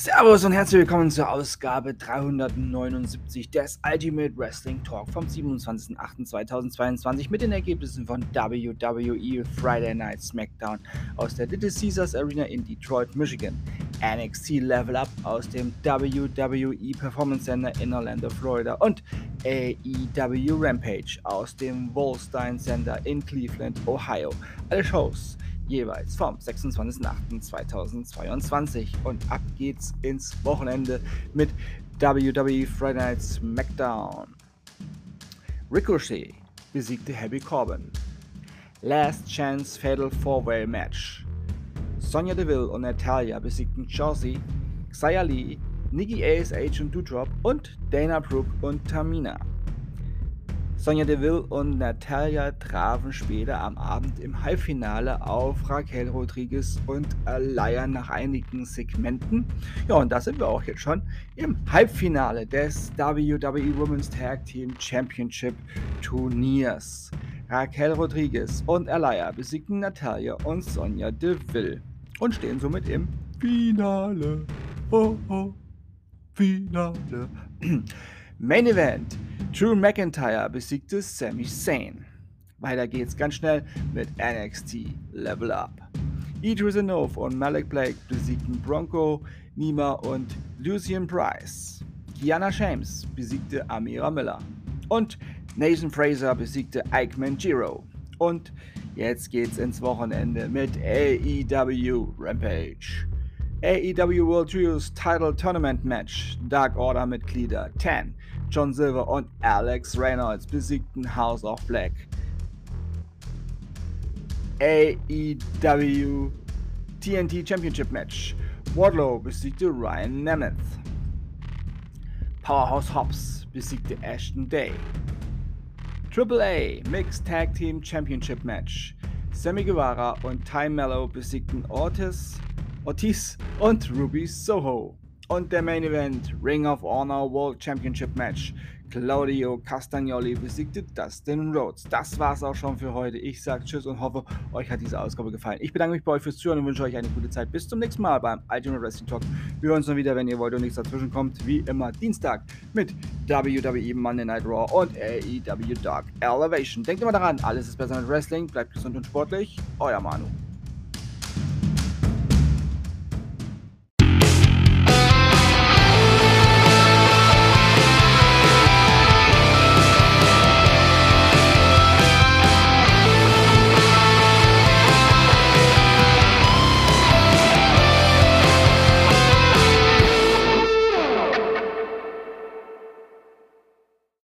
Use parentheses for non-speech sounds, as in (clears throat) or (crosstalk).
Servus und herzlich willkommen zur Ausgabe 379 des Ultimate Wrestling Talk vom 27.08.2022 mit den Ergebnissen von WWE Friday Night SmackDown aus der Little Caesars Arena in Detroit, Michigan, NXT Level Up aus dem WWE Performance Center in Orlando, Florida und AEW Rampage aus dem Wolstein Center in Cleveland, Ohio. Alle Shows jeweils vom 26.08.2022. Und ab geht's ins Wochenende mit WWE Friday Night SmackDown. Ricochet besiegte Happy Corbin. Last Chance Fatal Four-Way Match. Sonja Deville und Natalia besiegten Chelsea, Xia Lee, Nikki ASH und Doudrop und Dana Brooke und Tamina. Sonja Deville und Natalia trafen später am Abend im Halbfinale auf Raquel Rodriguez und Alaya nach einigen Segmenten. Ja, und da sind wir auch jetzt schon im Halbfinale des WWE Women's Tag Team Championship Turniers. Raquel Rodriguez und Alaya besiegten Natalia und Sonja Deville und stehen somit im Finale. Oh, oh, Finale. (clears throat) Main Event. Drew McIntyre besiegte Sami Zayn. Weiter geht's ganz schnell mit NXT Level Up. Idris Enough und Malik Blake besiegten Bronco, Nima und Lucian Price. Kiana James besiegte Amira Miller. Und Nathan Fraser besiegte Ike Manjiro. Und jetzt geht's ins Wochenende mit AEW Rampage. AEW World Trios Title Tournament Match. Dark Order Mitglieder 10, John Silver und Alex Reynolds besiegten House of Black. AEW TNT Championship Match. Wardlow besiegte Ryan Nemeth. Powerhouse Hobbs besiegte Ashton Day. AAA Mixed Tag Team Championship Match. Sammy Guevara und Ty Mello besiegten Ortiz Ortiz und Ruby Soho. Und der Main Event Ring of Honor World Championship Match. Claudio Castagnoli besiegte Dustin Rhodes. Das war's auch schon für heute. Ich sage Tschüss und hoffe, euch hat diese Ausgabe gefallen. Ich bedanke mich bei euch fürs Zuhören und wünsche euch eine gute Zeit. Bis zum nächsten Mal beim Ultimate Wrestling Talk. Wir hören uns dann wieder, wenn ihr wollt und nichts dazwischen kommt. Wie immer Dienstag mit WWE Monday Night Raw und AEW Dark Elevation. Denkt immer daran, alles ist besser mit Wrestling. Bleibt gesund und sportlich. Euer Manu.